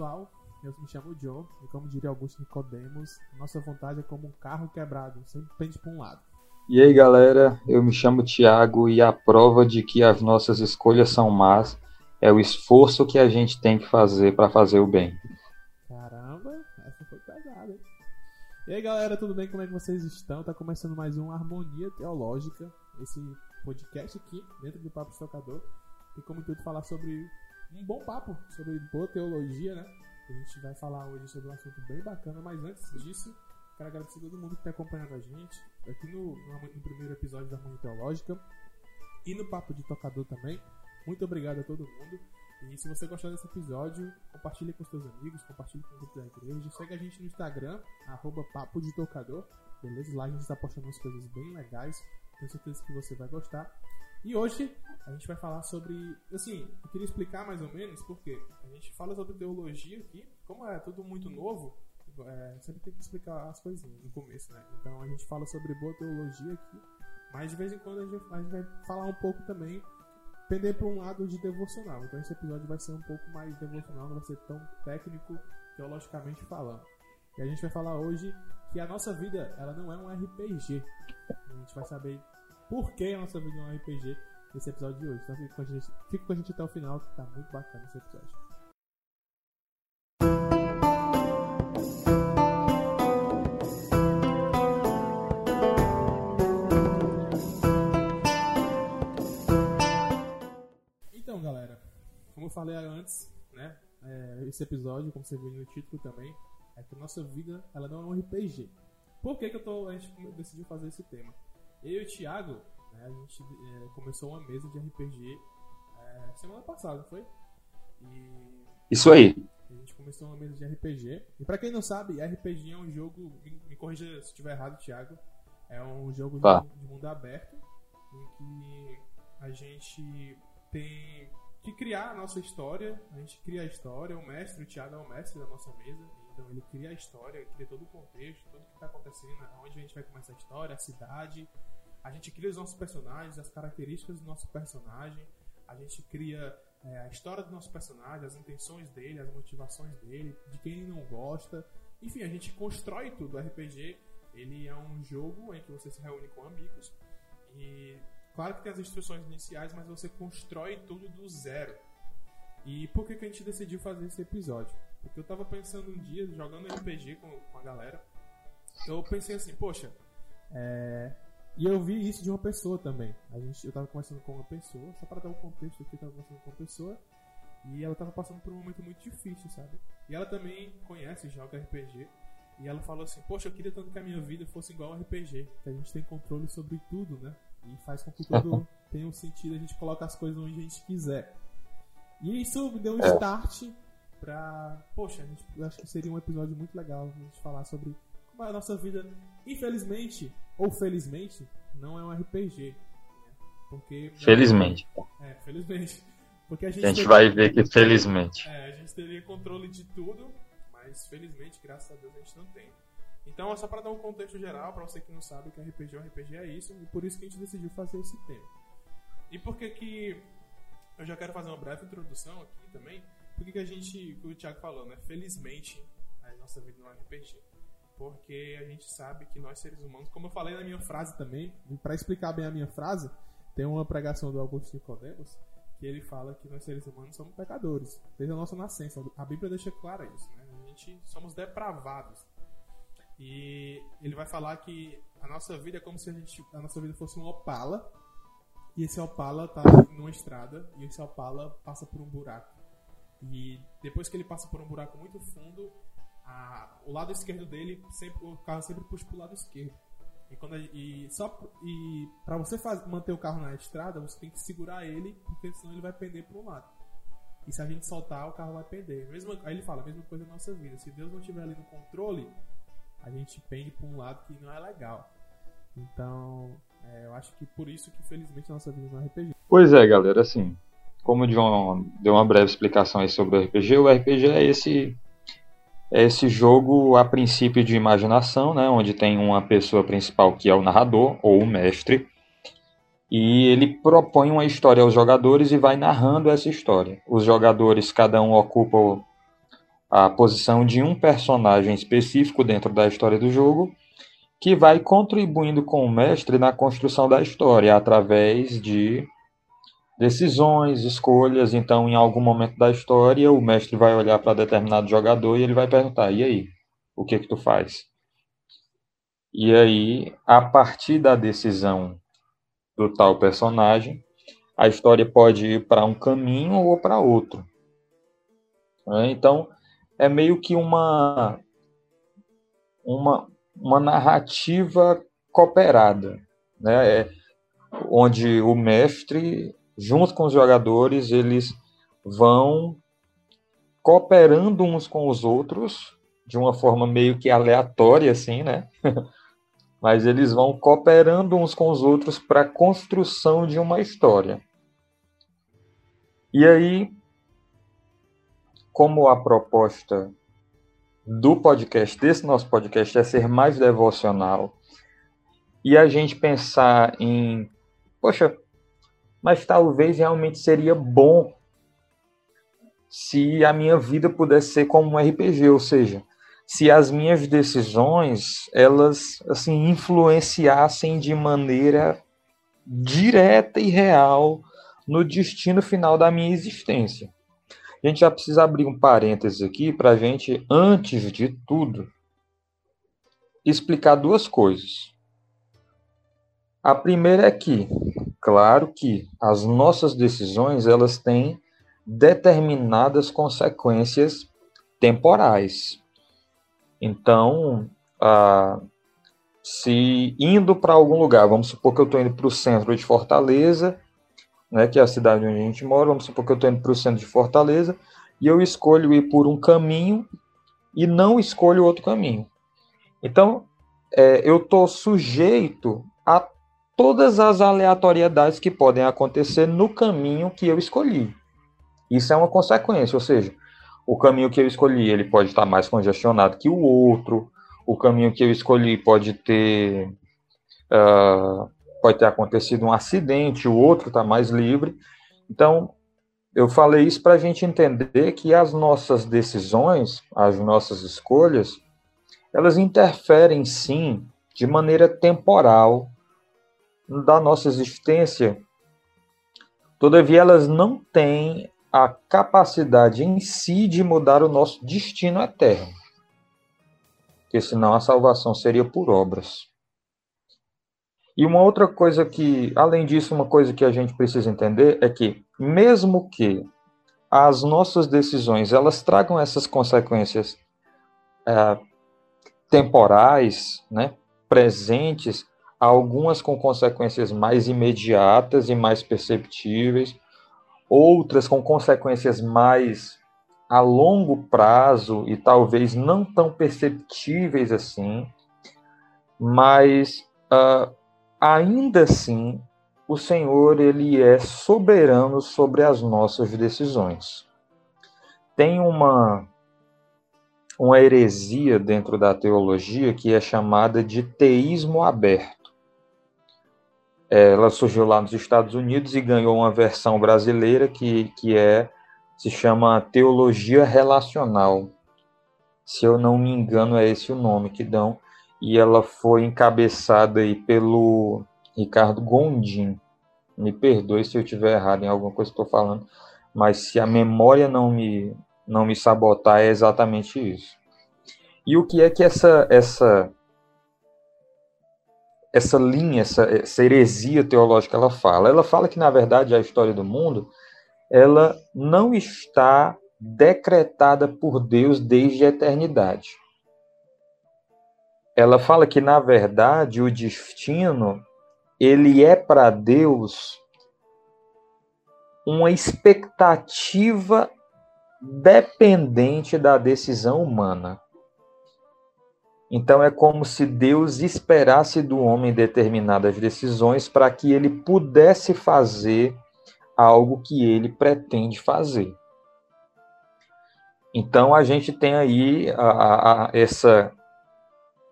pessoal, eu me chamo Joe e como diria Augusto Nicodemos, nossa vontade é como um carro quebrado, sempre pende para um lado. E aí galera, eu me chamo Thiago e a prova de que as nossas escolhas são más é o esforço que a gente tem que fazer para fazer o bem. Caramba, essa foi pesada, hein? E aí galera, tudo bem? Como é que vocês estão? Tá começando mais um Harmonia Teológica, esse podcast aqui, dentro do Papo Estocador, e como tudo falar sobre um bom papo, sobre boa teologia, né? A gente vai falar hoje sobre um assunto bem bacana, mas antes disso, quero agradecer a todo mundo que está acompanhando a gente aqui no, no, primeiro episódio da Harmonia Teológica e no Papo de Tocador também. Muito obrigado a todo mundo. E se você gostou desse episódio, compartilhe com seus amigos, compartilhe com o grupo da igreja. Segue a gente no Instagram, arroba Papo de Tocador. Beleza? Lá a gente está postando umas coisas bem legais. Tenho certeza que você vai gostar. E hoje a gente vai falar sobre. Assim, eu queria explicar mais ou menos porque a gente fala sobre teologia aqui. Como é tudo muito novo, é, sempre tem que explicar as coisinhas no começo, né? Então a gente fala sobre boa teologia aqui, mas de vez em quando a gente, a gente vai falar um pouco também, pender para um lado de devocional. Então esse episódio vai ser um pouco mais devocional, não vai ser tão técnico teologicamente falando. E a gente vai falar hoje que a nossa vida ela não é um RPG. A gente vai saber por que a nossa vida é um RPG nesse episódio de hoje. Então fica com a gente, fica com a gente até o final, que tá muito bacana esse episódio. Então, galera, como eu falei antes, né? É, esse episódio, como você viu no título também, é que nossa vida ela não é um RPG. Por que, que eu tô, a gente decidiu fazer esse tema? Eu e o Thiago, né, a gente é, começou uma mesa de RPG é, semana passada, foi? E... Isso aí. A gente começou uma mesa de RPG. E pra quem não sabe, RPG é um jogo. Me, me corrija se estiver errado, Thiago. É um jogo de, de, mundo aberto em que a gente tem que criar a nossa história. A gente cria a história. O mestre, o Thiago é o mestre da nossa mesa. Então ele cria a história, cria todo o contexto, tudo que está acontecendo, onde a gente vai começar a história, a cidade. A gente cria os nossos personagens, as características do nosso personagem. A gente cria é, a história do nosso personagem, as intenções dele, as motivações dele, de quem ele não gosta. Enfim, a gente constrói tudo. O RPG ele é um jogo em que você se reúne com amigos e claro que tem as instruções iniciais, mas você constrói tudo do zero. E por que, que a gente decidiu fazer esse episódio? Porque eu tava pensando um dia, jogando RPG com, com a galera, eu pensei assim, poxa, é... E eu vi isso de uma pessoa também. A gente, eu tava conversando com uma pessoa, só para dar um contexto aqui, eu tava conversando com uma pessoa, e ela tava passando por um momento muito difícil, sabe? E ela também conhece, joga RPG, e ela falou assim, poxa, eu queria tanto que a minha vida fosse igual ao RPG, que a gente tem controle sobre tudo, né? E faz com que tudo tenha um sentido, a gente coloca as coisas onde a gente quiser. E isso me deu um é. start pra. Poxa, gente, eu acho que seria um episódio muito legal a gente falar sobre como é a nossa vida. Infelizmente, ou felizmente, não é um RPG. Né? Porque. Felizmente. É, felizmente. Porque a gente, a gente teria... vai ver que felizmente. É, a gente teria controle de tudo, mas felizmente, graças a Deus, a gente não tem. Então é só para dar um contexto geral, para você que não sabe que RPG é um RPG é isso, e por isso que a gente decidiu fazer esse tema. E por que que eu já quero fazer uma breve introdução aqui também. Por que a gente, o Thiago falou, né? Felizmente, a nossa vida não é RPG. Porque a gente sabe que nós seres humanos, como eu falei na minha frase também, para explicar bem a minha frase, tem uma pregação do Augusto Nicodemos que ele fala que nós seres humanos somos pecadores, desde a nossa nascença. A Bíblia deixa claro isso, né? A gente somos depravados. E ele vai falar que a nossa vida é como se a, gente, a nossa vida fosse um opala e esse Opala tá numa estrada e esse Opala passa por um buraco. E depois que ele passa por um buraco muito fundo, a, o lado esquerdo dele, sempre, o carro sempre puxa pro lado esquerdo. E, quando, e só e para você faz, manter o carro na estrada, você tem que segurar ele, porque senão ele vai pender para um lado. E se a gente soltar, o carro vai pender. Mesmo, aí ele fala, a mesma coisa na nossa vida. Se Deus não estiver ali no controle, a gente pende para um lado que não é legal. Então, é, eu acho que por isso que felizmente a nossa vida não é RPG. Pois é, galera, assim, como o John deu uma breve explicação aí sobre o RPG, o RPG é esse é esse jogo a princípio de imaginação, né, onde tem uma pessoa principal que é o narrador ou o mestre, e ele propõe uma história aos jogadores e vai narrando essa história. Os jogadores cada um ocupa a posição de um personagem específico dentro da história do jogo, que vai contribuindo com o mestre na construção da história através de decisões, escolhas. Então, em algum momento da história, o mestre vai olhar para determinado jogador e ele vai perguntar: "E aí, o que que tu faz?" E aí, a partir da decisão do tal personagem, a história pode ir para um caminho ou para outro. Né? Então, é meio que uma, uma, uma narrativa cooperada, né? É, onde o mestre, junto com os jogadores, eles vão cooperando uns com os outros de uma forma meio que aleatória, assim, né? Mas eles vão cooperando uns com os outros para a construção de uma história. E aí, como a proposta do podcast, desse nosso podcast, é ser mais devocional, e a gente pensar em, poxa, mas talvez realmente seria bom se a minha vida pudesse ser como um RPG, ou seja, se as minhas decisões elas assim influenciassem de maneira direta e real no destino final da minha existência. A gente já precisa abrir um parênteses aqui para a gente, antes de tudo, explicar duas coisas. A primeira é que, claro que as nossas decisões elas têm determinadas consequências temporais. Então, ah, se indo para algum lugar, vamos supor que eu estou indo para o centro de Fortaleza né, que é a cidade onde a gente mora, vamos supor que eu estou indo para o centro de Fortaleza, e eu escolho ir por um caminho e não escolho outro caminho. Então, é, eu estou sujeito a todas as aleatoriedades que podem acontecer no caminho que eu escolhi. Isso é uma consequência, ou seja, o caminho que eu escolhi ele pode estar mais congestionado que o outro, o caminho que eu escolhi pode ter uh, pode ter acontecido um acidente, o outro está mais livre. Então, eu falei isso para a gente entender que as nossas decisões, as nossas escolhas, elas interferem sim de maneira temporal da nossa existência. Todavia, elas não têm a capacidade em si de mudar o nosso destino eterno. Porque senão a salvação seria por obras. E uma outra coisa que, além disso, uma coisa que a gente precisa entender é que, mesmo que as nossas decisões elas tragam essas consequências é, temporais, né, presentes, algumas com consequências mais imediatas e mais perceptíveis, outras com consequências mais a longo prazo e talvez não tão perceptíveis assim, mas uh, ainda assim, o Senhor ele é soberano sobre as nossas decisões. Tem uma uma heresia dentro da teologia que é chamada de teísmo aberto. Ela surgiu lá nos Estados Unidos e ganhou uma versão brasileira que, que é se chama teologia relacional. Se eu não me engano, é esse o nome que dão e ela foi encabeçada aí pelo Ricardo Gondim. Me perdoe se eu estiver errado em alguma coisa que estou falando, mas se a memória não me não me sabotar é exatamente isso. E o que é que essa essa essa linha, essa, essa heresia teológica ela fala? Ela fala que na verdade a história do mundo ela não está decretada por Deus desde a eternidade ela fala que na verdade o destino ele é para Deus uma expectativa dependente da decisão humana. Então é como se Deus esperasse do homem determinadas decisões para que ele pudesse fazer algo que ele pretende fazer. Então a gente tem aí a, a, a, essa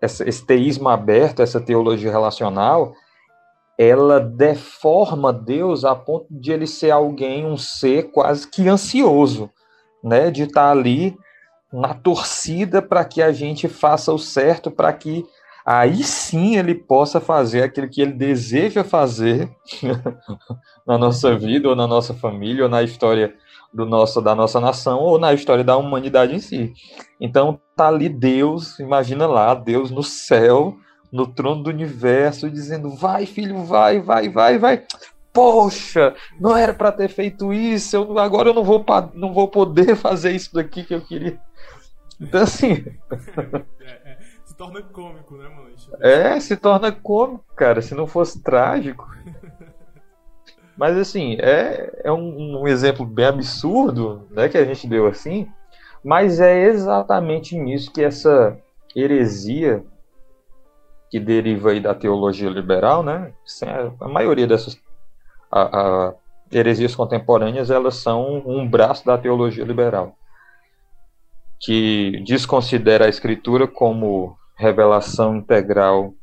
essa, esse teísmo aberto, essa teologia relacional, ela deforma Deus a ponto de ele ser alguém, um ser quase que ansioso, né, de estar ali na torcida para que a gente faça o certo, para que aí sim ele possa fazer aquilo que ele deseja fazer na nossa vida, ou na nossa família, ou na história do nosso, da nossa nação, ou na história da humanidade em si. Então tá ali Deus, imagina lá, Deus no céu, no trono do universo, dizendo: vai, filho, vai, vai, vai, vai. Poxa, não era para ter feito isso, eu, agora eu não vou, não vou poder fazer isso daqui que eu queria. Então, assim. É, é, se torna cômico, né, mano? É, se torna cômico, cara. Se não fosse trágico. Mas, assim, é, é um, um exemplo bem absurdo né, que a gente deu assim. Mas é exatamente nisso que essa heresia que deriva aí da teologia liberal, né? A maioria dessas a, a, heresias contemporâneas elas são um braço da teologia liberal que desconsidera a escritura como revelação integral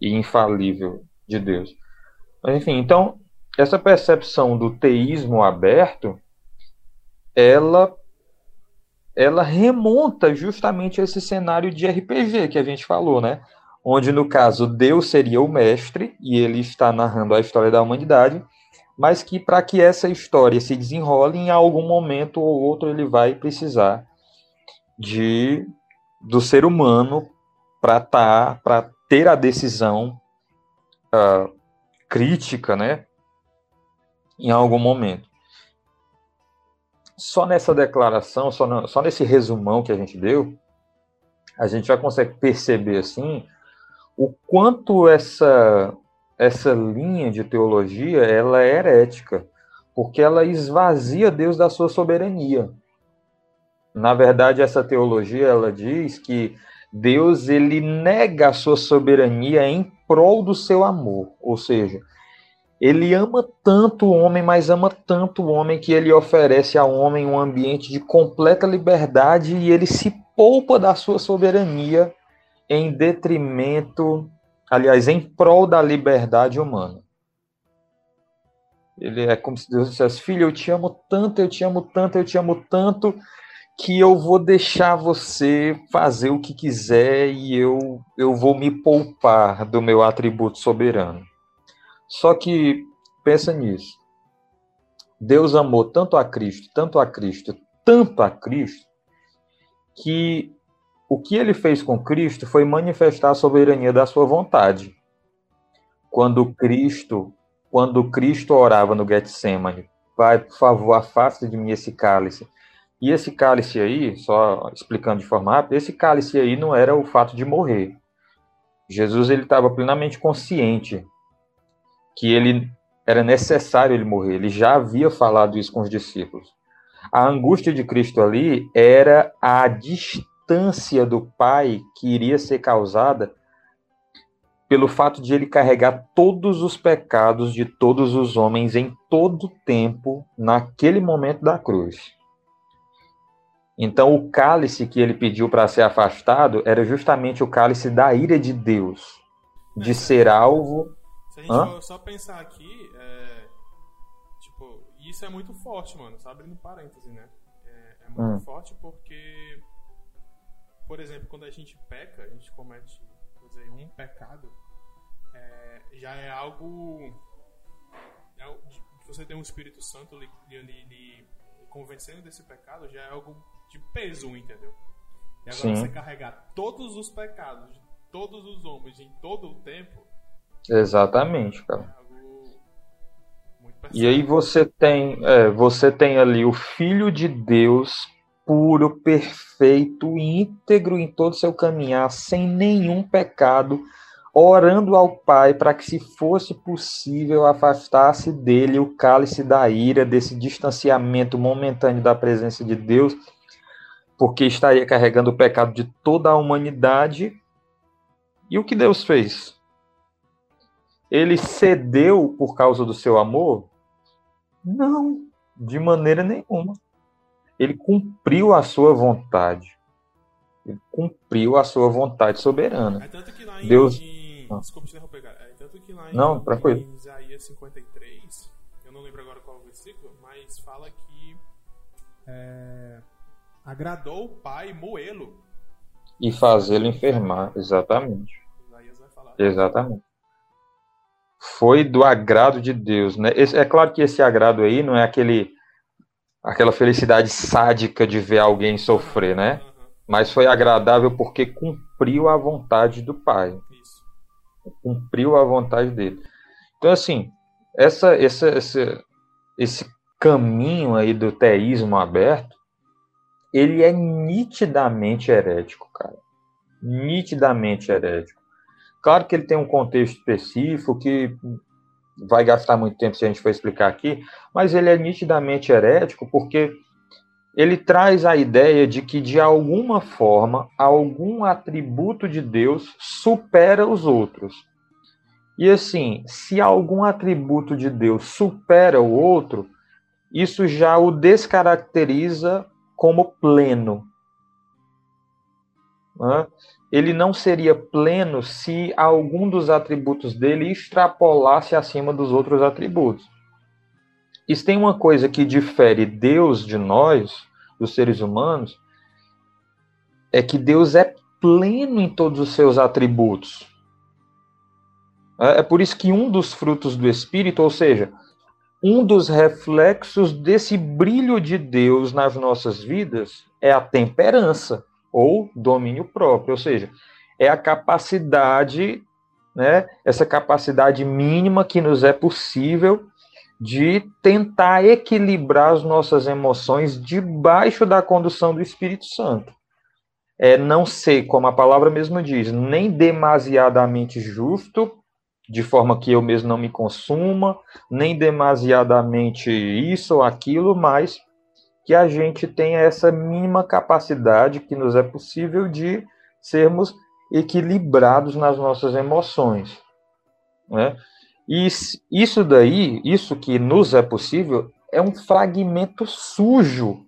e infalível de Deus. Mas, enfim, então essa percepção do teísmo aberto, ela ela remonta justamente a esse cenário de RPG que a gente falou, né? Onde no caso Deus seria o mestre e ele está narrando a história da humanidade, mas que para que essa história se desenrole em algum momento ou outro ele vai precisar de do ser humano para tá, para ter a decisão uh, crítica, né, em algum momento. Só nessa declaração, só, no, só nesse resumão que a gente deu, a gente já consegue perceber assim o quanto essa essa linha de teologia ela é herética, porque ela esvazia Deus da sua soberania. Na verdade, essa teologia ela diz que Deus ele nega a sua soberania em prol do seu amor, ou seja, ele ama tanto o homem, mas ama tanto o homem que ele oferece ao homem um ambiente de completa liberdade e ele se poupa da sua soberania em detrimento, aliás, em prol da liberdade humana. Ele é como se Deus dissesse: Filho, eu te amo tanto, eu te amo tanto, eu te amo tanto, que eu vou deixar você fazer o que quiser e eu, eu vou me poupar do meu atributo soberano. Só que pensa nisso. Deus amou tanto a Cristo, tanto a Cristo, tanto a Cristo, que o que ele fez com Cristo foi manifestar a soberania da sua vontade. Quando Cristo, quando Cristo orava no Getsemane, Pai, por favor, afasta de mim esse cálice. E esse cálice aí, só explicando de forma rápida, esse cálice aí não era o fato de morrer. Jesus ele estava plenamente consciente que ele era necessário ele morrer. Ele já havia falado isso com os discípulos. A angústia de Cristo ali era a distância do Pai que iria ser causada pelo fato de ele carregar todos os pecados de todos os homens em todo tempo naquele momento da cruz. Então, o cálice que ele pediu para ser afastado era justamente o cálice da ira de Deus, de ser alvo se a gente Hã? só pensar aqui, é, tipo, isso é muito forte, mano. Só abrindo parêntese, né? É, é muito hum. forte porque, por exemplo, quando a gente peca, a gente comete, vou dizer, um pecado, é, já é algo. É, você tem um Espírito Santo lhe, convencendo desse pecado, já é algo de peso, entendeu? E agora Sim. você carregar todos os pecados de todos os homens em todo o tempo Exatamente, cara. E aí você tem, é, você tem ali o Filho de Deus puro, perfeito, íntegro em todo o seu caminhar, sem nenhum pecado, orando ao Pai para que, se fosse possível, afastasse dele o cálice da ira, desse distanciamento momentâneo da presença de Deus, porque estaria carregando o pecado de toda a humanidade. E o que Deus fez? ele cedeu por causa do seu amor? Não, de maneira nenhuma. Ele cumpriu a sua vontade. Ele cumpriu a sua vontade soberana. É Deus... Em... Desculpa te interromper, É tanto que lá em, não, tranquilo. em Isaías 53, eu não lembro agora qual é o versículo, mas fala que é, agradou o pai moê-lo. E fazê-lo enfermar, exatamente. Exatamente. Foi do agrado de Deus, né? Esse, é claro que esse agrado aí não é aquele aquela felicidade sádica de ver alguém sofrer, né? Mas foi agradável porque cumpriu a vontade do Pai. Cumpriu a vontade dele. Então, assim, essa, essa, essa, esse caminho aí do teísmo aberto, ele é nitidamente herético, cara. Nitidamente herético. Claro que ele tem um contexto específico que vai gastar muito tempo se a gente for explicar aqui, mas ele é nitidamente herético porque ele traz a ideia de que, de alguma forma, algum atributo de Deus supera os outros. E assim, se algum atributo de Deus supera o outro, isso já o descaracteriza como pleno. Ele não seria pleno se algum dos atributos dele extrapolasse acima dos outros atributos. E se tem uma coisa que difere Deus de nós, dos seres humanos, é que Deus é pleno em todos os seus atributos. É, é por isso que um dos frutos do Espírito, ou seja, um dos reflexos desse brilho de Deus nas nossas vidas é a temperança ou domínio próprio, ou seja, é a capacidade, né, essa capacidade mínima que nos é possível de tentar equilibrar as nossas emoções debaixo da condução do Espírito Santo. É não ser, como a palavra mesmo diz, nem demasiadamente justo, de forma que eu mesmo não me consuma, nem demasiadamente isso ou aquilo, mas que a gente tenha essa mínima capacidade que nos é possível de sermos equilibrados nas nossas emoções. Né? E isso daí, isso que nos é possível, é um fragmento sujo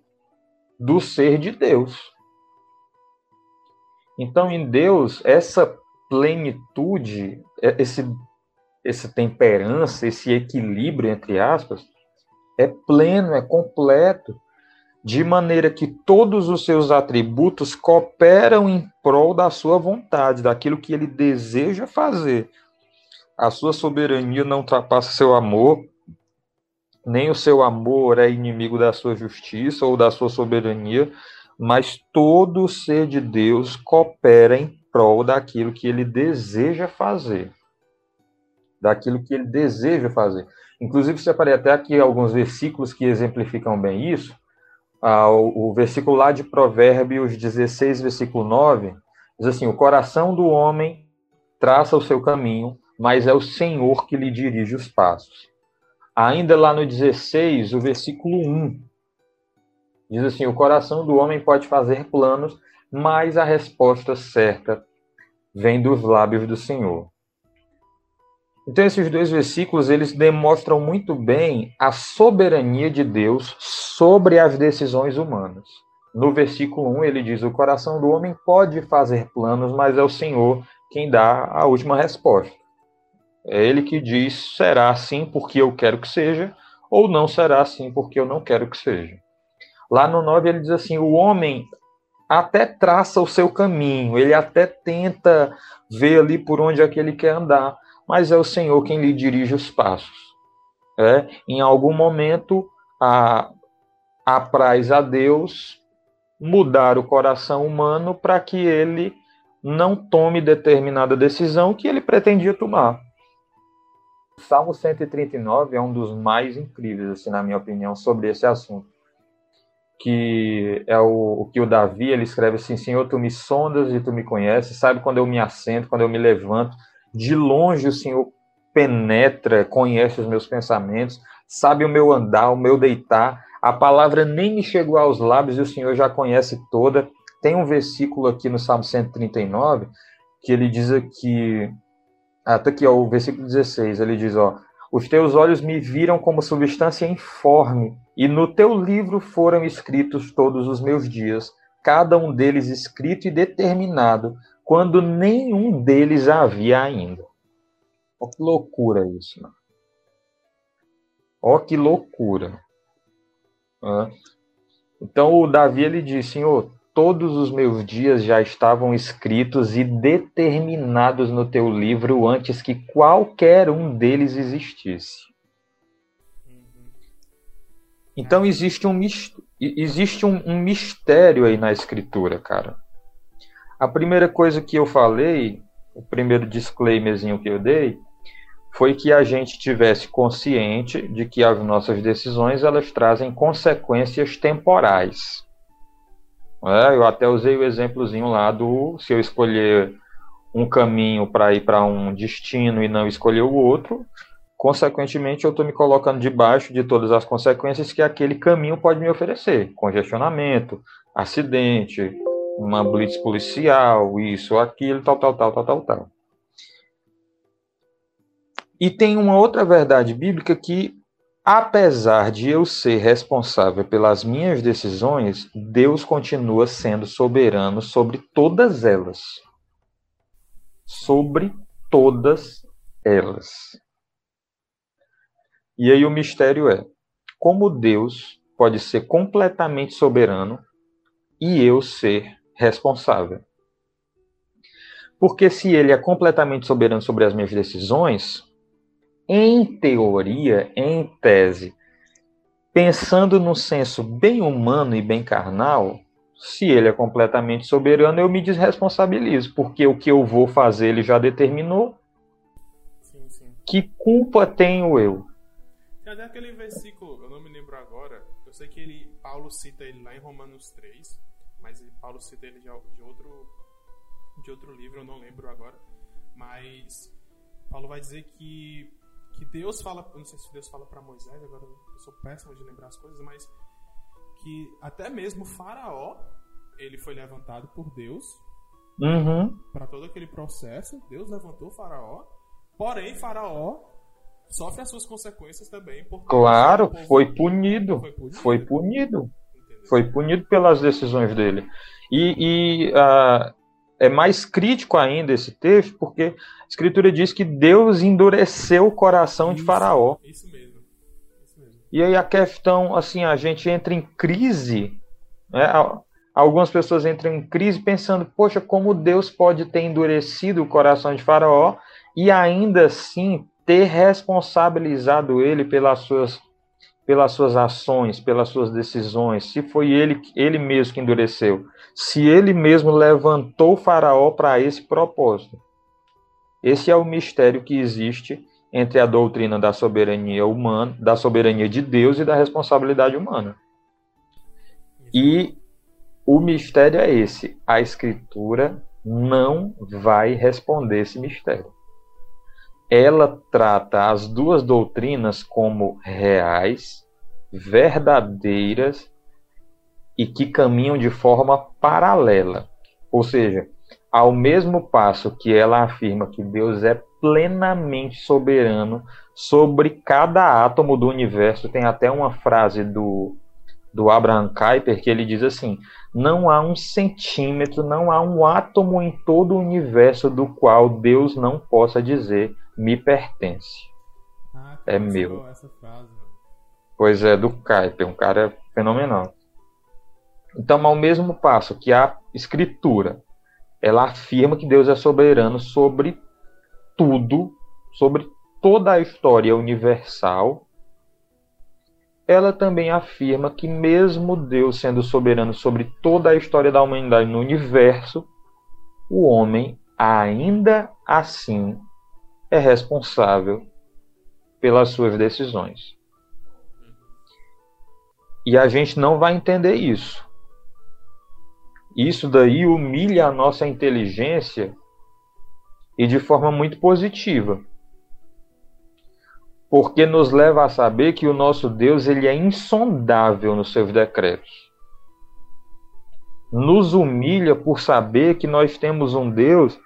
do ser de Deus. Então, em Deus, essa plenitude, é, esse, essa temperança, esse equilíbrio, entre aspas, é pleno, é completo, de maneira que todos os seus atributos cooperam em prol da sua vontade, daquilo que ele deseja fazer, a sua soberania não ultrapassa seu amor, nem o seu amor é inimigo da sua justiça ou da sua soberania, mas todo ser de Deus coopera em prol daquilo que ele deseja fazer. Daquilo que ele deseja fazer. Inclusive, separei até aqui alguns versículos que exemplificam bem isso. Ah, o, o versículo lá de Provérbios 16, versículo 9, diz assim: O coração do homem traça o seu caminho, mas é o Senhor que lhe dirige os passos. Ainda lá no 16, o versículo 1, diz assim: O coração do homem pode fazer planos, mas a resposta certa vem dos lábios do Senhor. Então esses dois versículos eles demonstram muito bem a soberania de Deus sobre as decisões humanas. No versículo 1 ele diz: "O coração do homem pode fazer planos, mas é o Senhor quem dá a última resposta". É ele que diz: será assim porque eu quero que seja, ou não será assim porque eu não quero que seja. Lá no 9 ele diz assim: o homem até traça o seu caminho, ele até tenta ver ali por onde é que ele quer andar, mas é o Senhor quem lhe dirige os passos. É, em algum momento, a, apraz a Deus mudar o coração humano para que ele não tome determinada decisão que ele pretendia tomar. Salmo 139 é um dos mais incríveis, assim, na minha opinião, sobre esse assunto. Que é o, o que o Davi ele escreve assim: Senhor, tu me sondas e tu me conheces, sabe quando eu me assento, quando eu me levanto. De longe o Senhor penetra, conhece os meus pensamentos, sabe o meu andar, o meu deitar. A palavra nem me chegou aos lábios e o Senhor já conhece toda. Tem um versículo aqui no Salmo 139 que ele diz que até aqui, ó, o versículo 16, ele diz, ó, os teus olhos me viram como substância informe, e no teu livro foram escritos todos os meus dias, cada um deles escrito e determinado, quando nenhum deles havia ainda. Ó que loucura isso, mano. Ó que loucura. Então o Davi ele diz, Senhor, todos os meus dias já estavam escritos e determinados no teu livro antes que qualquer um deles existisse. Então existe um, existe um, um mistério aí na escritura, cara. A primeira coisa que eu falei, o primeiro disclaimerzinho que eu dei, foi que a gente tivesse consciente de que as nossas decisões elas trazem consequências temporais. É, eu até usei o exemplozinho lá do se eu escolher um caminho para ir para um destino e não escolher o outro, consequentemente eu estou me colocando debaixo de todas as consequências que aquele caminho pode me oferecer: congestionamento, acidente, uma blitz policial, isso, aquilo, tal, tal, tal, tal, tal, tal. E tem uma outra verdade bíblica que, apesar de eu ser responsável pelas minhas decisões, Deus continua sendo soberano sobre todas elas. Sobre todas elas. E aí o mistério é: como Deus pode ser completamente soberano e eu ser responsável? Porque se ele é completamente soberano sobre as minhas decisões, em teoria, em tese, pensando no senso bem humano e bem carnal, se ele é completamente soberano, eu me desresponsabilizo, porque o que eu vou fazer ele já determinou. Sim, sim. Que culpa tenho eu? Cadê aquele versículo? Eu não me lembro agora. Eu sei que ele, Paulo cita ele lá em Romanos 3, mas Paulo cita ele de, de outro, de outro livro, eu não lembro agora. Mas Paulo vai dizer que que Deus fala, eu não sei se Deus fala para Moisés, agora eu sou péssimo de lembrar as coisas, mas que até mesmo Faraó, ele foi levantado por Deus uhum. para todo aquele processo. Deus levantou Faraó, porém Faraó sofre as suas consequências também. Claro, foi punido, foi punido. Foi punido. Foi punido pelas decisões dele. E, e uh, é mais crítico ainda esse texto, porque a Escritura diz que Deus endureceu o coração isso, de Faraó. Isso mesmo, isso mesmo. E aí a questão, assim, a gente entra em crise, né? Algumas pessoas entram em crise pensando, poxa, como Deus pode ter endurecido o coração de Faraó e ainda assim ter responsabilizado ele pelas suas pelas suas ações, pelas suas decisões, se foi ele, ele mesmo que endureceu, se ele mesmo levantou Faraó para esse propósito. Esse é o mistério que existe entre a doutrina da soberania humana, da soberania de Deus e da responsabilidade humana. E o mistério é esse: a Escritura não vai responder esse mistério ela trata as duas doutrinas como reais, verdadeiras e que caminham de forma paralela. Ou seja, ao mesmo passo que ela afirma que Deus é plenamente soberano sobre cada átomo do universo, tem até uma frase do, do Abraham Kuyper que ele diz assim: não há um centímetro, não há um átomo em todo o universo do qual Deus não possa dizer me pertence. Ah, é meu. Frase, pois é, do Kuyper, um cara fenomenal. Então, ao mesmo passo que a escritura, ela afirma que Deus é soberano sobre tudo, sobre toda a história universal, ela também afirma que mesmo Deus sendo soberano sobre toda a história da humanidade no universo, o homem ainda assim é responsável pelas suas decisões. E a gente não vai entender isso. Isso daí humilha a nossa inteligência e de forma muito positiva. Porque nos leva a saber que o nosso Deus ele é insondável nos seus decretos. Nos humilha por saber que nós temos um Deus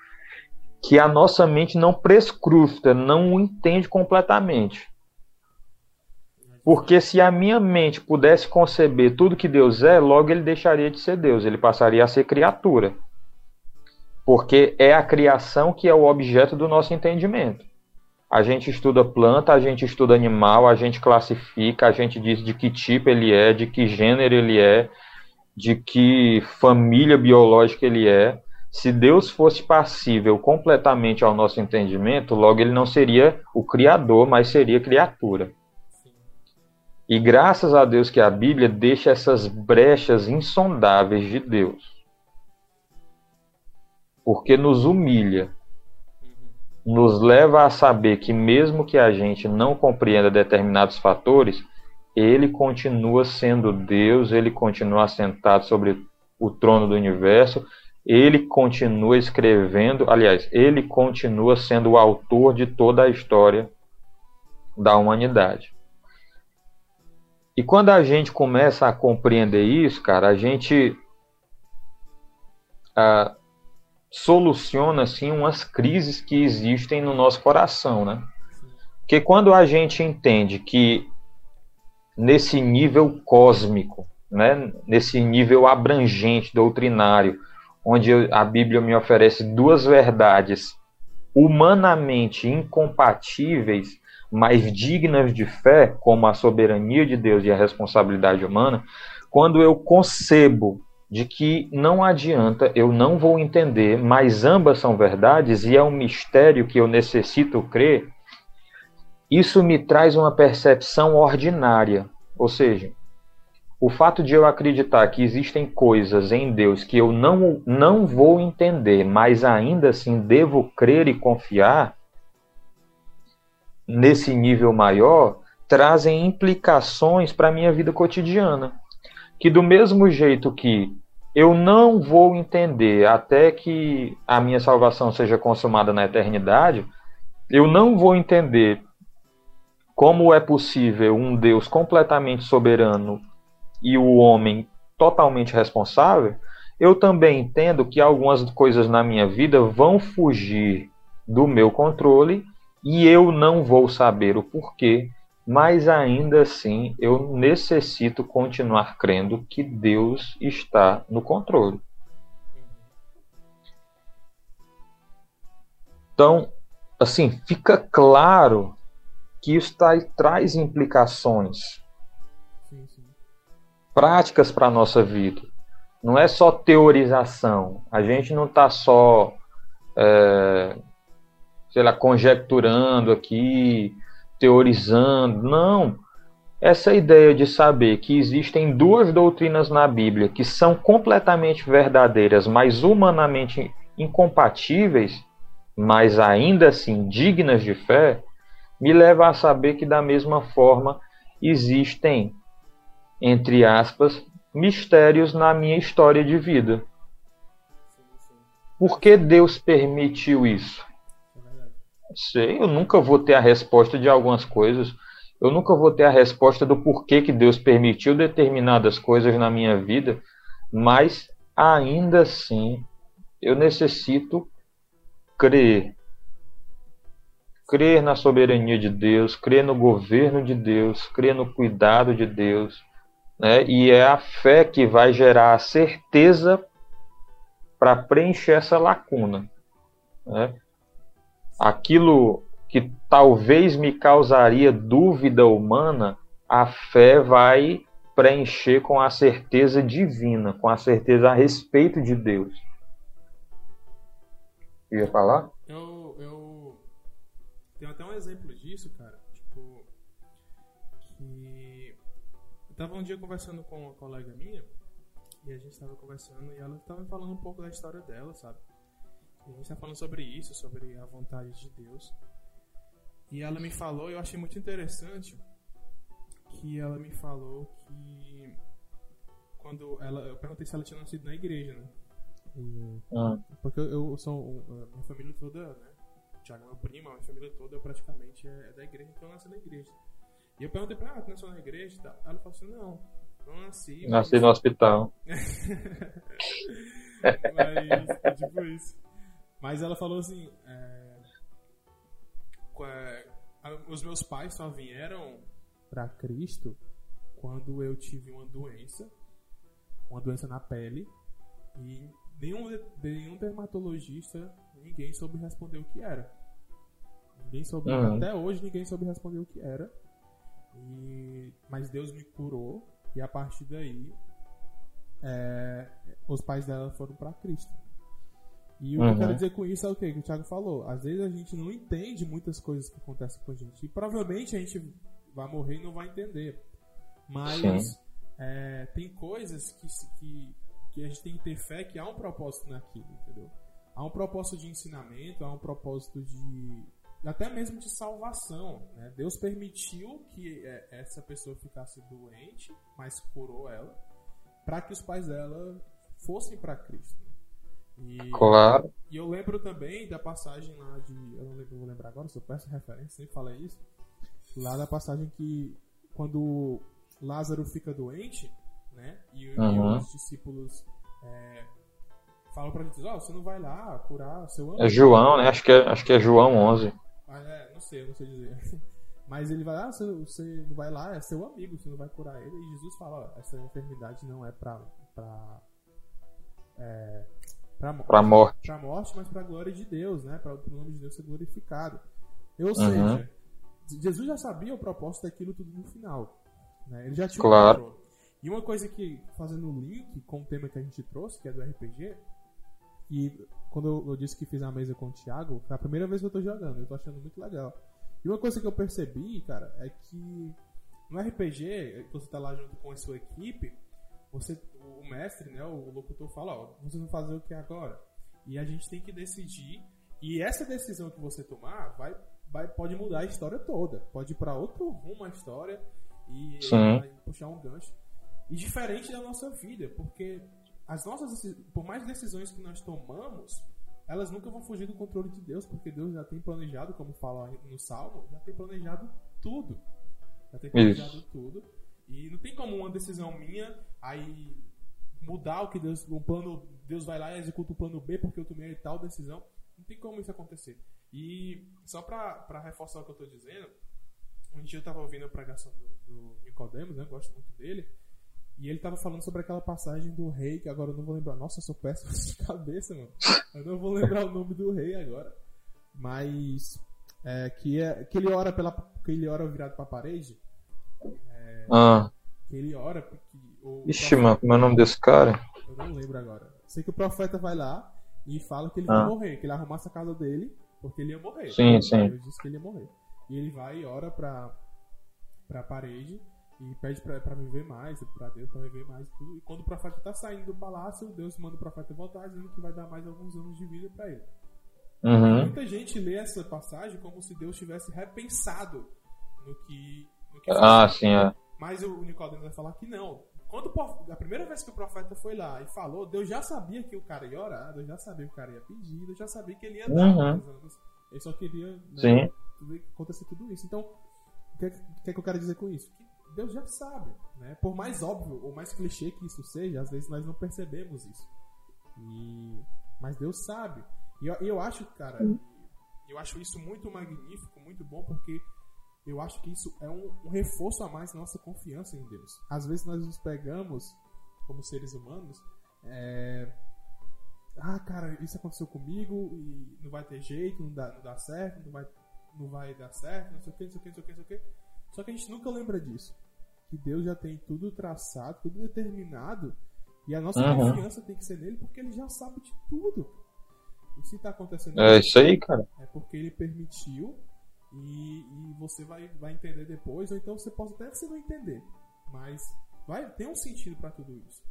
que a nossa mente não prescruta, não entende completamente. Porque se a minha mente pudesse conceber tudo que Deus é, logo ele deixaria de ser Deus, ele passaria a ser criatura. Porque é a criação que é o objeto do nosso entendimento. a gente estuda planta, a gente estuda animal, a gente classifica, a gente diz de que tipo ele é, de que gênero ele é, de que família biológica ele é. Se Deus fosse passível completamente ao nosso entendimento, logo ele não seria o Criador, mas seria criatura. E graças a Deus que a Bíblia deixa essas brechas insondáveis de Deus. Porque nos humilha, nos leva a saber que, mesmo que a gente não compreenda determinados fatores, ele continua sendo Deus, ele continua sentado sobre o trono do universo, ele continua escrevendo, aliás, ele continua sendo o autor de toda a história da humanidade. E quando a gente começa a compreender isso, cara, a gente ah, soluciona assim umas crises que existem no nosso coração, né? Porque quando a gente entende que nesse nível cósmico, né, nesse nível abrangente doutrinário, onde a Bíblia me oferece duas verdades humanamente incompatíveis, mas dignas de fé, como a soberania de Deus e a responsabilidade humana, quando eu concebo de que não adianta, eu não vou entender, mas ambas são verdades e é um mistério que eu necessito crer, isso me traz uma percepção ordinária. Ou seja, o fato de eu acreditar que existem coisas em Deus que eu não, não vou entender, mas ainda assim devo crer e confiar, nesse nível maior, trazem implicações para a minha vida cotidiana. Que do mesmo jeito que eu não vou entender até que a minha salvação seja consumada na eternidade, eu não vou entender como é possível um Deus completamente soberano e o homem totalmente responsável, eu também entendo que algumas coisas na minha vida vão fugir do meu controle e eu não vou saber o porquê, mas ainda assim eu necessito continuar crendo que Deus está no controle. Então, assim, fica claro que isso tá, traz implicações. Práticas para a nossa vida. Não é só teorização. A gente não está só, é, sei lá, conjecturando aqui, teorizando. Não. Essa ideia de saber que existem duas doutrinas na Bíblia que são completamente verdadeiras, mas humanamente incompatíveis, mas ainda assim dignas de fé, me leva a saber que, da mesma forma, existem, entre aspas, mistérios na minha história de vida. Por que Deus permitiu isso? Sei, eu nunca vou ter a resposta de algumas coisas. Eu nunca vou ter a resposta do porquê que Deus permitiu determinadas coisas na minha vida, mas ainda assim eu necessito crer crer na soberania de Deus, crer no governo de Deus, crer no cuidado de Deus, né? E é a fé que vai gerar a certeza para preencher essa lacuna, né? Aquilo que talvez me causaria dúvida humana, a fé vai preencher com a certeza divina, com a certeza a respeito de Deus. Ia falar? Tava um dia conversando com uma colega minha, e a gente tava conversando, e ela tava me falando um pouco da história dela, sabe? E a gente tá falando sobre isso, sobre a vontade de Deus. E ela me falou, eu achei muito interessante, que ela me falou que quando ela, eu perguntei se ela tinha nascido na igreja, né? E, ah. Porque eu, eu sou minha família toda, né? Thiago é meu primo, a minha família toda praticamente é da igreja, então eu nasci na igreja. E eu perguntei pra ela, ah, tu nasceu na igreja? Tá. Ela falou assim, não, não nasci. Mas... Nasci no hospital. mas, é tipo isso. Mas ela falou assim, é, os meus pais só vieram para Cristo quando eu tive uma doença, uma doença na pele, e nenhum, nenhum dermatologista ninguém soube responder o que era. Ninguém soube, Uhum. até hoje ninguém soube responder o que era. E, mas Deus me curou e a partir daí é, os pais dela foram para Cristo. E o que eu Uhum. quero dizer com isso é o que, que o Thiago falou. Às vezes a gente não entende muitas coisas que acontecem com a gente. E provavelmente a gente vai morrer e não vai entender. Mas é, tem coisas que, que, que a gente tem que ter fé que há um propósito naquilo, entendeu? Há um propósito de ensinamento, há um propósito de. Até mesmo de salvação. Né? Deus permitiu que é, essa pessoa ficasse doente, mas curou ela, para que os pais dela fossem para Cristo. E, Claro. e eu lembro também da passagem lá de. Eu não lembro, vou lembrar agora, se eu peço referência, sempre falei isso. Lá da passagem que quando Lázaro fica doente, né? E, e Uhum. os discípulos é, falam pra Jesus, ó, você não vai lá curar seu amigo. É João, né? Acho que é, acho que é João 11. Ah, é, não sei, eu não sei dizer. Mas ele vai lá, você, você não vai lá, é seu amigo, você não vai curar ele. E Jesus fala, ó, essa enfermidade não é pra. pra é, pra, Pra morte. pra morte, mas pra glória de Deus, né? Para o nome de Deus ser glorificado. Ou Uhum. seja, Jesus já sabia o propósito daquilo tudo no final. Né? Ele já tinha Claro. controle. E uma coisa que, fazendo o link com o tema que a gente trouxe, que é do RPG, e quando eu, eu disse que fiz a mesa com o Thiago, foi a primeira vez que eu tô jogando, eu tô achando muito legal. E uma coisa que eu percebi, cara, é que no RPG, você tá lá junto com a sua equipe, você, o mestre, né, o locutor fala, ó, vocês vão fazer o que agora? E a gente tem que decidir, e essa decisão que você tomar vai, vai pode mudar a história toda, pode ir pra outro rumo a história e vai puxar um gancho. E diferente da nossa vida, porque as nossas, por mais decisões que nós tomamos, elas nunca vão fugir do controle de Deus, porque Deus já tem planejado, como fala no Salmo, já tem planejado tudo. Já tem planejado tudo. E não tem como uma decisão minha aí mudar o que Deus, um plano, Deus vai lá e executa o plano B porque eu tomei tal decisão. Não tem como isso acontecer. E só pra reforçar o que eu tô dizendo, um dia eu tava ouvindo a pregação do, do Nicodemos, né? eu Gosto muito dele. E ele tava falando sobre aquela passagem do rei, que agora eu não vou lembrar. Nossa, eu sou péssimo de cabeça, mano. Eu não vou lembrar o nome do rei agora. Mas é, que, é, que ele ora pela. que ele ora virado pra parede. Ah. Que ele ora. Que o Ixi, mano, como é o nome desse cara? Eu não lembro agora. Sei que o profeta vai lá e fala que ele Ah. vai morrer, que ele arrumasse a casa dele, porque ele ia morrer. Sim, sim. Deus disse que ele ia morrer. E ele vai e ora pra, pra parede e pede pra, pra viver mais, pra Deus pra viver mais e tudo. E quando o profeta tá saindo do palácio, Deus manda o profeta voltar dizendo que vai dar mais alguns anos de vida pra ele. Uhum. Muita gente lê essa passagem como se Deus tivesse repensado no que. No que Ah, sim, é. mas o Nicodemo vai falar que não. Quando a primeira vez que o profeta foi lá e falou, Deus já sabia que o cara ia orar, Deus já sabia que o cara ia pedir, Deus já sabia que ele ia dar Uhum. mais anos. Ele só queria né, acontecer tudo isso. Então, o que, é que- o que é que eu quero dizer com isso? Que Deus já sabe. Né? Por mais óbvio ou mais clichê que isso seja, às vezes nós não percebemos isso. E... Mas Deus sabe. E eu, eu acho, cara, eu acho isso muito magnífico, muito bom, porque eu acho que isso é um, um reforço a mais na nossa confiança em Deus. Às vezes nós nos pegamos, como seres humanos, é, ah, cara, isso aconteceu comigo e não vai ter jeito, não dá, não dá certo, não vai, não vai dar certo, não sei o que, não sei o que, não sei o que, não sei o que. Só que a gente nunca lembra disso. Que Deus já tem tudo traçado, tudo determinado, e a nossa Uhum. confiança tem que ser nele porque ele já sabe de tudo. E se tá acontecendo É isso aí, cara. é porque ele permitiu e, e você vai, vai entender depois, ou então você pode até você não entender, mas vai ter um sentido pra tudo isso.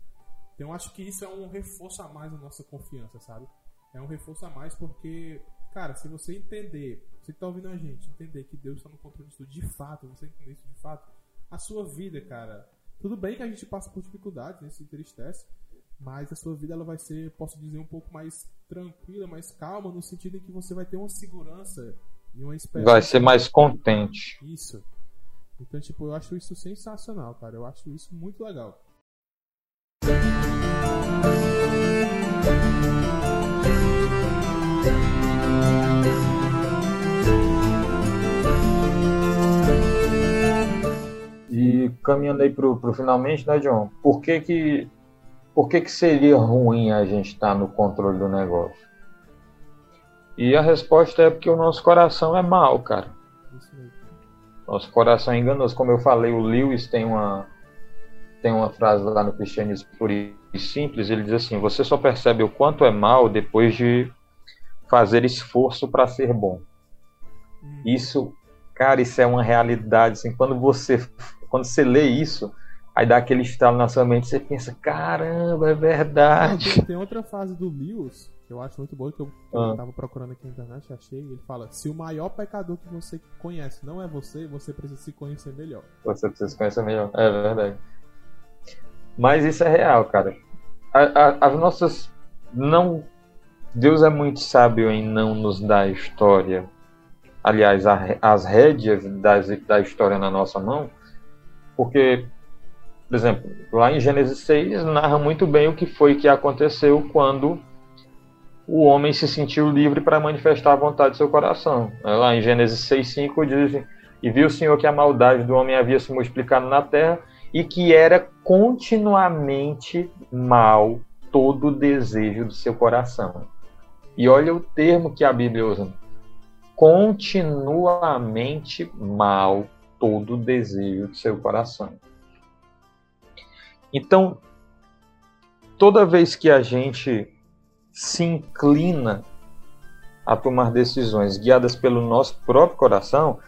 Então acho que isso é um reforço a mais na nossa confiança, sabe? É um reforço a mais porque, cara, se você entender, você que tá ouvindo a gente, entender que Deus está no controle disso de fato, você entender isso de fato, a sua vida, cara, tudo bem que a gente passa por dificuldades, né, se entristece, mas a sua vida ela vai ser, posso dizer, um pouco mais tranquila, mais calma, no sentido em que você vai ter uma segurança e uma esperança. Vai ser mais contente. Isso. Então, tipo, eu acho isso sensacional, cara. Eu acho isso muito legal. Caminhando aí pro, pro finalmente, né, John? Por que que, por que que seria ruim a gente estar no controle do negócio? E a resposta é porque o nosso coração é mau, cara. Nosso coração é enganoso. Como eu falei, o Lewis tem uma, tem uma frase lá no Cristianismo Puro e Simples. Ele diz assim: Você só percebe o quanto é mal depois de fazer esforço para ser bom. Hum. Isso, cara, isso é uma realidade. Assim, quando você quando você lê isso, aí dá aquele estalo na sua mente, você pensa, caramba, é verdade. Tem, tem outra fase do Lewis que eu acho muito boa, que eu, ah. eu tava procurando aqui na internet, achei, ele fala, se o maior pecador que você conhece não é você, você precisa se conhecer melhor. Você precisa se conhecer melhor, é verdade. Mas isso é real, cara. A, a, as nossas. Não. Deus é muito sábio em não nos dar história. Aliás, a, as rédeas das, da história na nossa mão. Porque, por exemplo, lá em Gênesis 6 narra muito bem o que foi que aconteceu quando o homem se sentiu livre para manifestar a vontade do seu coração. Lá em Gênesis 6,5 diz: E viu o Senhor que a maldade do homem havia se multiplicado na terra e que era continuamente mal todo o desejo do seu coração. E olha o termo que a Bíblia usa: continuamente mal todo o desejo do seu coração. Então, toda vez que a gente se inclina a tomar decisões guiadas pelo nosso próprio coração,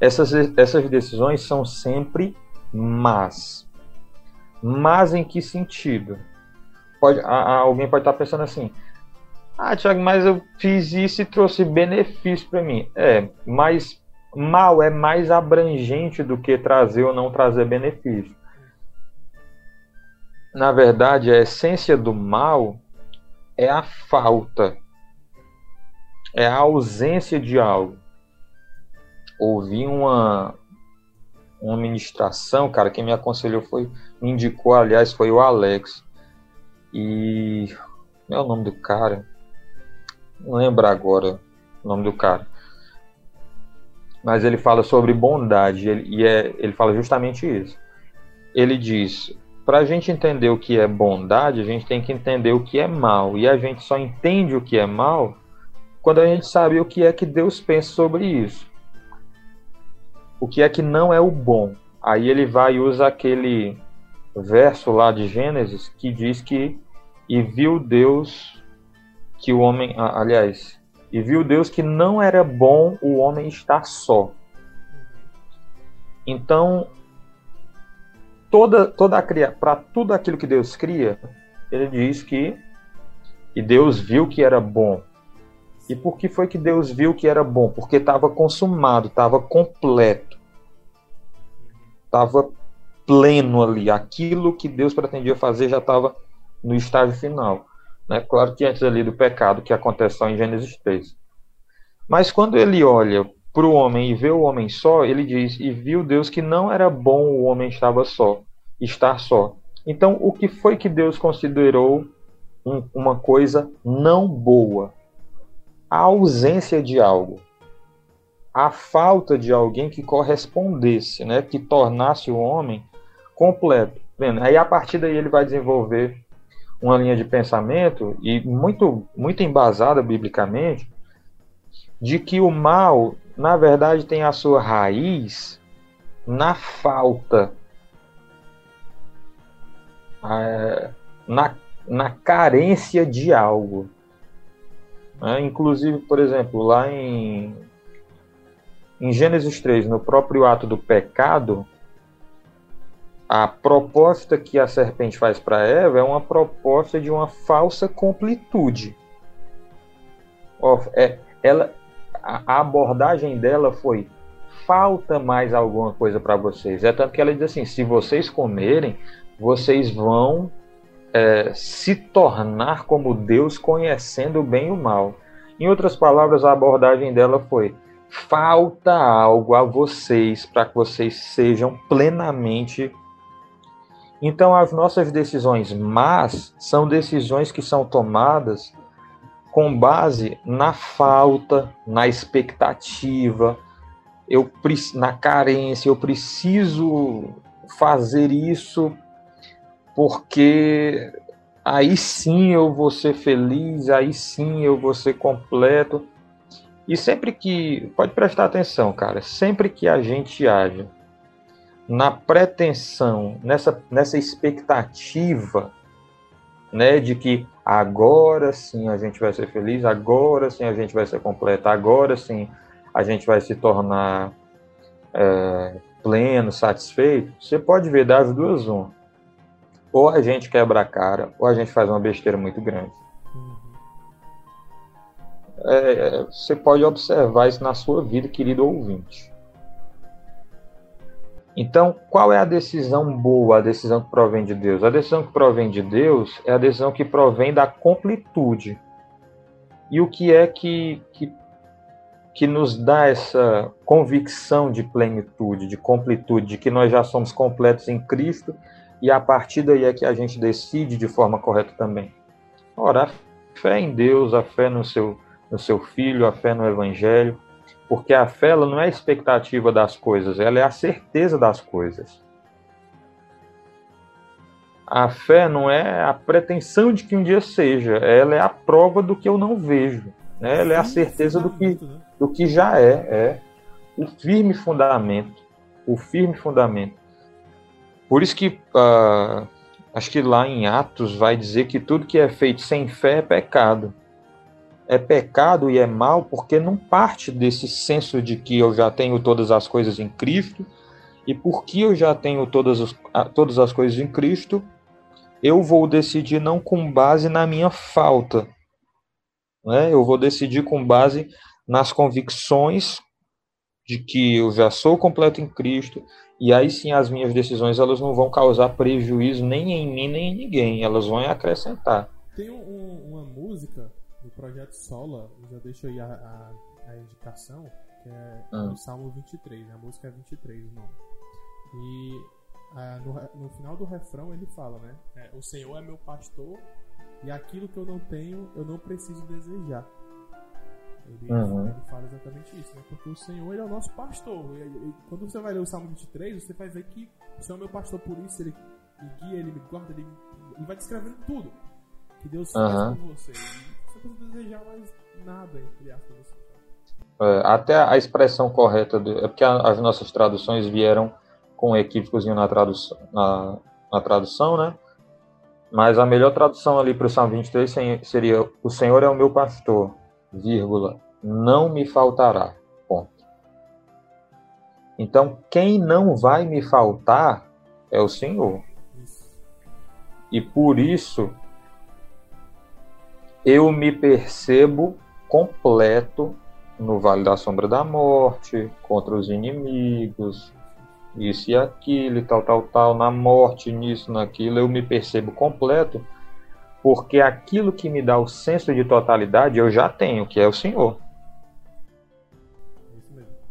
essas, essas decisões são sempre más. Mas em que sentido? Pode, a, a, alguém pode estar pensando assim: ah, Tiago, mas eu fiz isso e trouxe benefício para mim. É, mas mal é mais abrangente do que trazer ou não trazer benefício. Na verdade, a essência do mal é a falta, é a ausência de algo. Ouvi uma, uma ministração, cara, quem me aconselhou foi, me indicou, aliás, foi o Alex. E. Não é o nome do cara? Não lembro agora o nome do cara. Mas ele fala sobre bondade, ele, e é, ele fala justamente isso. Ele diz: para a gente entender o que é bondade, a gente tem que entender o que é mal. E a gente só entende o que é mal quando a gente sabe o que é que Deus pensa sobre isso. O que é que não é o bom. Aí ele vai e usa aquele verso lá de Gênesis que diz que e viu Deus que o homem, aliás, e viu Deus que não era bom o homem estar só. Então, toda, toda para tudo aquilo que Deus cria, ele diz que e Deus viu que era bom. E por que foi que Deus viu que era bom? Porque estava consumado, estava completo. Estava pleno ali. Aquilo que Deus pretendia fazer já estava no estágio final. Né? Claro que antes ali do pecado que aconteceu em Gênesis 3. Mas quando ele olha para o homem e vê o homem só, ele diz: E viu Deus que não era bom o homem estava só, estar só. Então, o que foi que Deus considerou um, uma coisa não boa? A ausência de algo, a falta de alguém que correspondesse, né, que tornasse o homem completo. Vendo? Aí a partir daí ele vai desenvolver uma linha de pensamento e muito muito embasada biblicamente de que o mal na verdade, tem a sua raiz na falta, na, na carência de algo. É, inclusive, por exemplo, lá em, em Gênesis 3, no próprio ato do pecado, a proposta que a serpente faz para Eva é uma proposta de uma falsa completude. É, ela, a, abordagem dela foi falta mais alguma coisa para vocês. É tanto que ela diz assim: se vocês comerem, vocês vão é, se tornar como Deus, conhecendo o bem e o mal. Em outras palavras, a abordagem dela foi: falta algo a vocês para que vocês sejam plenamente. Então, as nossas decisões más são decisões que são tomadas com base na falta, na expectativa, eu na carência, eu preciso fazer isso porque aí sim eu vou ser feliz, aí sim eu vou ser completo. E sempre que. Pode prestar atenção, cara. Sempre que a gente age na pretensão, nessa, nessa expectativa, né, de que agora sim a gente vai ser feliz, agora sim a gente vai ser completa, agora sim a gente vai se tornar é, pleno, satisfeito, você pode ver das duas uma. Ou a gente quebra a cara, ou a gente faz uma besteira muito grande. É, você pode observar isso na sua vida, querido ouvinte. Então, qual é a decisão boa, a decisão que provém de Deus? A decisão que provém de Deus é a decisão que provém da completude. E o que é que, que, que nos dá essa convicção de plenitude, de completude, de que nós já somos completos em Cristo e a partir daí é que a gente decide de forma correta também? Ora, a fé em Deus, a fé no seu, no seu Filho, a fé no Evangelho, porque a fé ela não é a expectativa das coisas, ela é a certeza das coisas. A fé não é a pretensão de que um dia seja, ela é a prova do que eu não vejo. Né? Ela é a certeza do que, né? do que já é, é o firme fundamento. O firme fundamento. Por isso que uh, acho que lá em Atos vai dizer que tudo que é feito sem fé é pecado é pecado e é mal porque não parte desse senso de que eu já tenho todas as coisas em Cristo e porque eu já tenho todas, as todas as coisas em Cristo, eu vou decidir não com base na minha falta, né? eu vou decidir com base nas convicções de que eu já sou completo em Cristo e aí sim as minhas decisões elas não vão causar prejuízo nem em mim nem em ninguém, elas vão acrescentar. Tem um, uma música do projeto Sola, eu já deixo aí a, a, a indicação, que é ah. o Salmo 23, a música é 23 o nome. E ah, no, no, final do refrão ele fala, né? É, o Senhor é meu pastor e aquilo que eu não tenho eu não preciso desejar. Ele, uhum. ele fala exatamente isso, né? Porque o Senhor ele é o nosso pastor. E, e, quando você vai ler o Salmo 23, você vai ver que o Senhor é meu pastor, por isso ele me guia, ele me guarda, ele, ele vai descrevendo tudo que Deus uhum. faz com você. E, desejar mais nada, entre aspas. Assim. É, até a expressão correta, do, é porque as nossas traduções vieram com equívocos na tradução, na, na tradução, né? Mas a melhor tradução ali para o Salmo 23 seria: O Senhor é o meu pastor, vírgula, não me faltará. Ponto. Então, quem não vai me faltar é o Senhor. E por isso eu me percebo completo no Vale da Sombra da Morte, contra os inimigos, isso e aquilo, e tal, tal, tal, na morte, nisso, naquilo, eu me percebo completo, porque aquilo que me dá o senso de totalidade eu já tenho, que é o Senhor.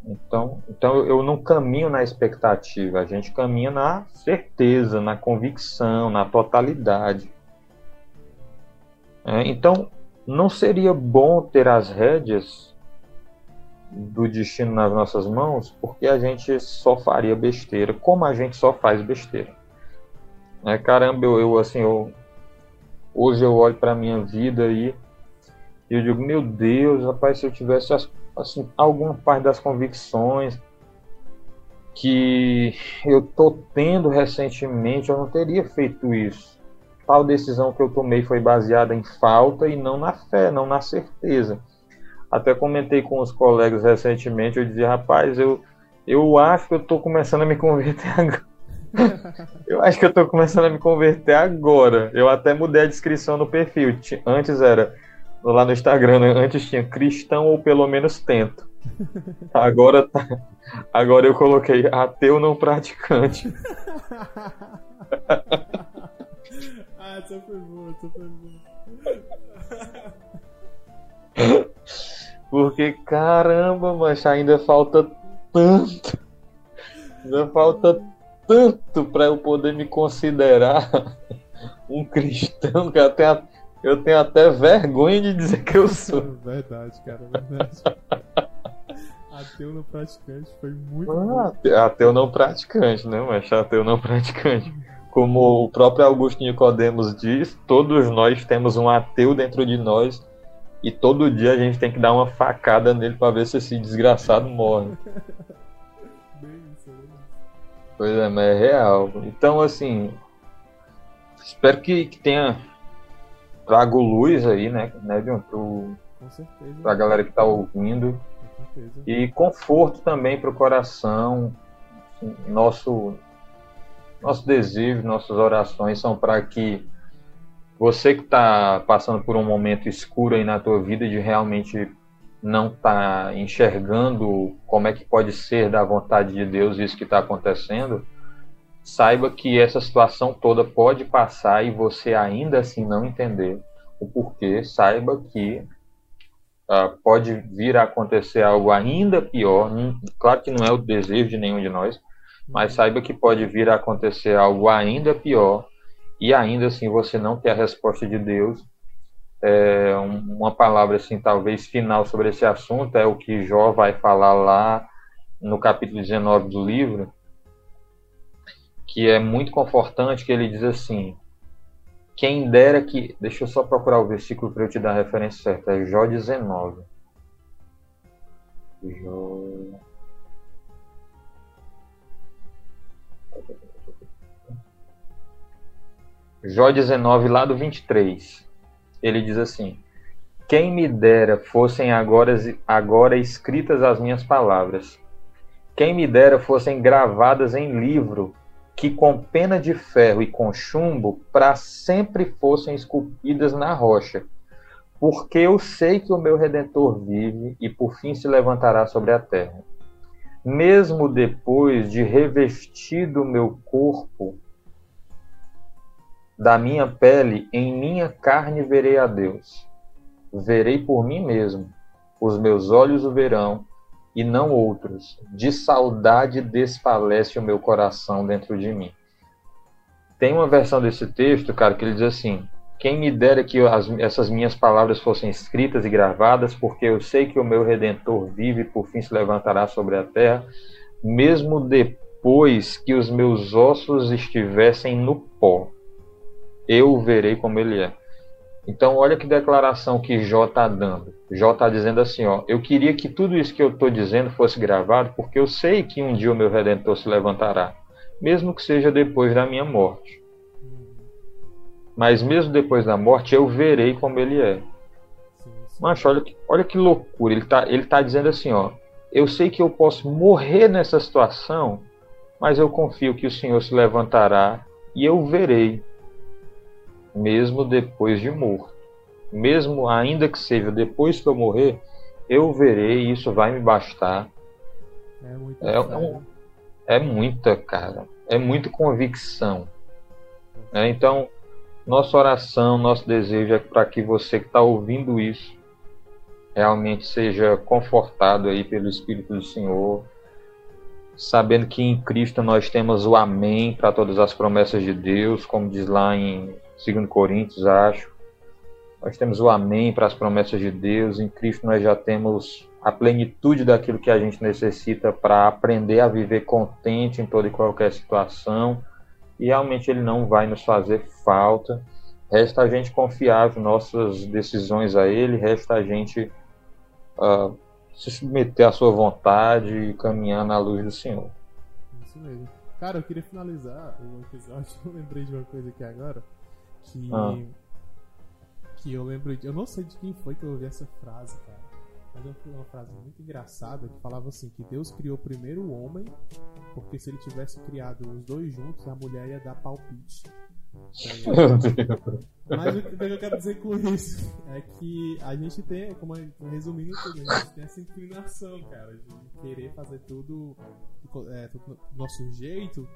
Então, então eu não caminho na expectativa, a gente caminha na certeza, na convicção, na totalidade. É, então, não seria bom ter as rédeas do destino nas nossas mãos, porque a gente só faria besteira, como a gente só faz besteira. É, caramba, eu, eu assim, eu, hoje eu olho para minha vida e eu digo, meu Deus, rapaz, se eu tivesse assim, alguma parte das convicções que eu tô tendo recentemente, eu não teria feito isso tal decisão que eu tomei foi baseada em falta e não na fé, não na certeza. Até comentei com os colegas recentemente, eu dizia, rapaz, eu, eu acho que eu estou começando a me converter agora. eu acho que eu estou começando a me converter agora. Eu até mudei a descrição no perfil. Antes era lá no Instagram, né? antes tinha cristão ou pelo menos tento. Agora tá, agora eu coloquei ateu não praticante. Ah, essa foi boa, essa foi boa. Porque caramba, mas ainda falta tanto. Ainda falta tanto para eu poder me considerar um cristão que até eu tenho até vergonha de dizer que eu sou. Verdade, cara, verdade. Ateu não praticante foi muito. Ah, ateu não praticante, né? Mas ateu não praticante. Como o próprio Augusto Nicodemos diz, todos nós temos um ateu dentro de nós e todo dia a gente tem que dar uma facada nele para ver se esse desgraçado morre. Pois é, mas é real. Então, assim, espero que, que tenha trago luz aí, né, né John, pro, Com certeza. pra galera que tá ouvindo. Com certeza. E conforto também pro coração. Assim, Nosso, nosso desejo, nossas orações são para que você que está passando por um momento escuro aí na tua vida de realmente não estar tá enxergando como é que pode ser da vontade de Deus isso que está acontecendo, saiba que essa situação toda pode passar e você ainda assim não entender o porquê. Saiba que uh, pode vir a acontecer algo ainda pior. Claro que não é o desejo de nenhum de nós, mas saiba que pode vir a acontecer algo ainda pior e ainda assim você não ter a resposta de Deus. É, uma palavra assim talvez final sobre esse assunto é o que Jó vai falar lá no capítulo 19 do livro, que é muito confortante, que ele diz assim: quem dera que. Deixa eu só procurar o versículo para eu te dar a referência certa. É Jó 19. Jó. Jó 19, lá do 23. Ele diz assim: Quem me dera fossem agora, agora escritas as minhas palavras. Quem me dera fossem gravadas em livro, que com pena de ferro e com chumbo para sempre fossem esculpidas na rocha. Porque eu sei que o meu redentor vive e por fim se levantará sobre a terra. Mesmo depois de revestido meu corpo da minha pele, em minha carne verei a Deus. Verei por mim mesmo, os meus olhos o verão, e não outros. De saudade desfalece o meu coração dentro de mim. Tem uma versão desse texto, cara, que ele diz assim: Quem me dera que as, essas minhas palavras fossem escritas e gravadas, porque eu sei que o meu redentor vive e por fim se levantará sobre a terra, mesmo depois que os meus ossos estivessem no pó eu verei como ele é. Então, olha que declaração que Jó está dando. Jó está dizendo assim: ó, eu queria que tudo isso que eu estou dizendo fosse gravado, porque eu sei que um dia o meu redentor se levantará, mesmo que seja depois da minha morte. Mas mesmo depois da morte, eu verei como ele é. Mas olha que, olha que loucura. Ele está ele tá dizendo assim: ó, eu sei que eu posso morrer nessa situação, mas eu confio que o Senhor se levantará e eu verei mesmo depois de morto. Mesmo ainda que seja depois que eu morrer, eu verei e isso vai me bastar. É, muito é, um, é muita, cara. É muita convicção. É, então, nossa oração, nosso desejo é para que você que está ouvindo isso realmente seja confortado aí pelo Espírito do Senhor, sabendo que em Cristo nós temos o Amém para todas as promessas de Deus, como diz lá em segundo Coríntios, acho. Nós temos o amém para as promessas de Deus. Em Cristo nós já temos a plenitude daquilo que a gente necessita para aprender a viver contente em toda e qualquer situação. E realmente ele não vai nos fazer falta. Resta a gente confiar as nossas decisões a ele, resta a gente uh, se submeter à sua vontade e caminhar na luz do Senhor. Isso mesmo. Cara, eu queria finalizar o episódio. Eu lembrei de uma coisa aqui agora que Ah. que eu lembro de, eu não sei de quem foi que eu ouvi essa frase, cara. Mas eu uma frase muito engraçada que falava assim que Deus criou primeiro o homem, porque se ele tivesse criado os dois juntos, a mulher ia dar palpite. Mas o que eu quero dizer com isso é que a gente tem, como resumindo tudo, a gente tem essa inclinação, cara, de querer fazer tudo, é, tudo do nosso jeito,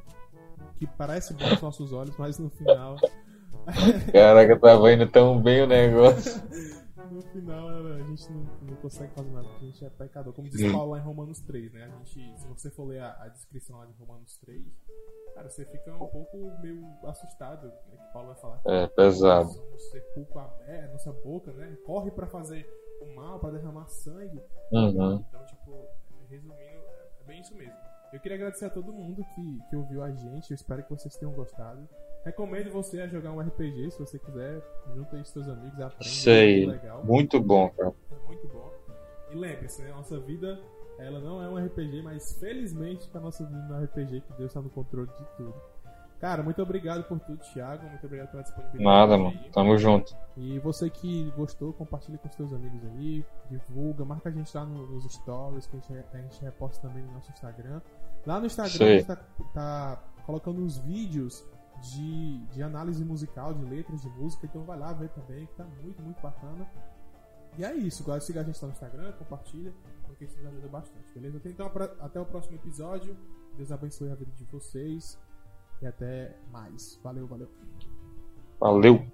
que parece bom aos nossos olhos, mas no final Caraca, tava indo tão bem o negócio. no final a gente não, não consegue fazer nada, porque a gente é pecador. Como diz. Paulo lá em Romanos 3, né? A gente, se você for ler a, a descrição lá de Romanos 3, cara, você fica um pouco meio assustado, né? Que Paulo vai falar que É, pesado. somos sepulcro aberto, nossa boca, né? Corre pra fazer o mal, pra derramar sangue. Uhum. Então, tipo, resumindo, é bem isso mesmo. Eu queria agradecer a todo mundo que, que ouviu a gente. Eu espero que vocês tenham gostado. Recomendo você a jogar um RPG, se você quiser. Junta aí seus amigos, aprende. Sei. É legal. Muito bom, cara. É muito bom. E lembre-se, né? Nossa vida, ela não é um RPG, mas felizmente a nossa vida um RPG, que Deus está no controle de tudo. Cara, muito obrigado por tudo, Thiago. Muito obrigado pela disponibilidade. Nada, mano. Tamo junto. E você que gostou, compartilha com os seus amigos aí, divulga, marca a gente lá no- nos stories, que a gente, a gente reposta também no nosso Instagram. Lá no Instagram Sei. a gente tá, tá colocando uns vídeos de, de análise musical, de letras de música, então vai lá ver também, que tá muito, muito bacana. E é isso, agora siga a gente no Instagram, compartilha, porque isso nos ajuda bastante, beleza? Então até o próximo episódio, Deus abençoe a vida de vocês e até mais. Valeu, valeu. Valeu.